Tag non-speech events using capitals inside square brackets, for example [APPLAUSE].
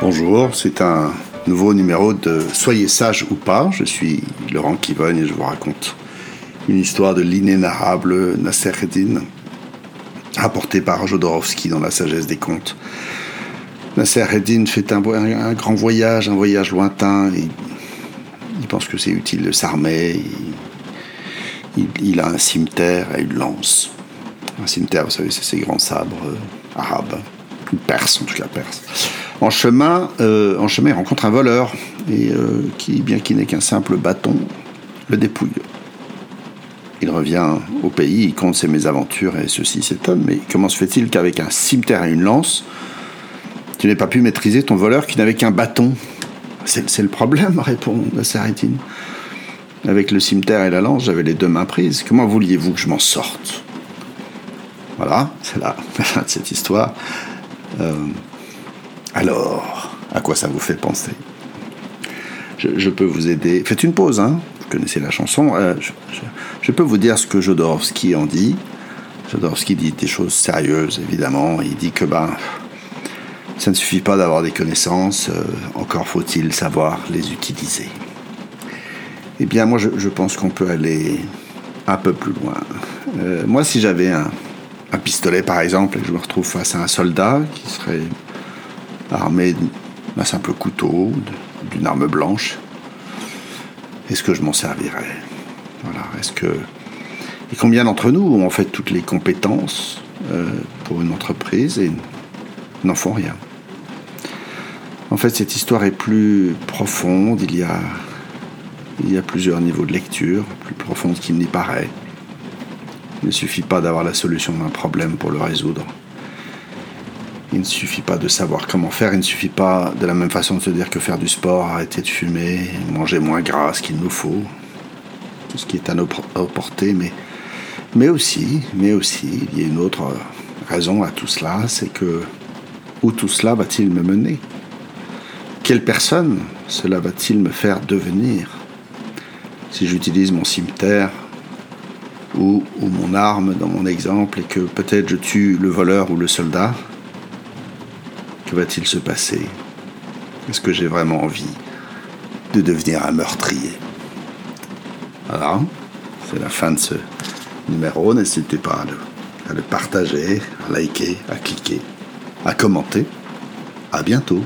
Bonjour, c'est un nouveau numéro de Soyez sage ou pas. Je suis Laurent Kivogne et je vous raconte une histoire de l'inénarrable Nasser Eddin, rapportée par Jodorowsky dans La sagesse des contes. Nasser Eddin fait un, grand voyage, un voyage lointain. Et il pense que c'est utile de s'armer. Il, a un cimetière et une lance. Un cimetière, vous savez, c'est ces grands sabres euh, arabes, perses en tout cas perses. En chemin, euh, en chemin, il rencontre un voleur et euh, qui, bien qu'il n'ait qu'un simple bâton, le dépouille. Il revient au pays, il compte ses mésaventures et ceci s'étonne. Mais comment se fait-il qu'avec un cimetière et une lance, tu n'aies pas pu maîtriser ton voleur qui n'avait qu'un bâton? C'est le problème, [LAUGHS] répond la. Avec le cimetière et la lance, j'avais les deux mains prises. Comment vouliez-vous que je m'en sorte? Voilà, c'est la [LAUGHS] fin de cette histoire. Euh, alors, à quoi ça vous fait penser? Je, peux vous aider. Faites une pause, hein Vous connaissez la chanson. Euh, je, peux vous dire ce que Jodorowsky en dit. Jodorowsky dit des choses sérieuses, évidemment. Il dit que ben, ça ne suffit pas d'avoir des connaissances, euh, encore faut-il savoir les utiliser. Eh bien, moi, je, pense qu'on peut aller un peu plus loin. Euh, moi, si j'avais un, un, pistolet, par exemple, et que je me retrouve face à un soldat qui serait armé d'un simple couteau, d'une arme blanche, est-ce que je m'en servirais? Voilà. Est-ce que et combien d'entre nous ont en fait toutes les compétences euh, pour une entreprise et n'en font rien? En fait, cette histoire est plus profonde. Il y a il y a plusieurs niveaux de lecture, plus profonde qu'il n'y paraît. Il ne suffit pas d'avoir la solution d'un problème pour le résoudre. Il ne suffit pas de savoir comment faire, il ne suffit pas de la même façon de se dire que faire du sport, arrêter de fumer, manger moins gras qu'il nous faut, tout ce qui est à nos portées, mais, mais aussi, mais aussi, il y a une autre raison à tout cela, c'est que où tout cela va-t-il me mener? Quelle personne cela va-t-il me faire devenir? Si j'utilise mon cimetière ou, ou mon arme dans mon exemple et que peut-être je tue le voleur ou le soldat, que va-t-il se passer? Est-ce que j'ai vraiment envie de devenir un meurtrier? Voilà, c'est la fin de ce numéro. N'hésitez pas à le partager, à liker, à cliquer, à commenter. À bientôt.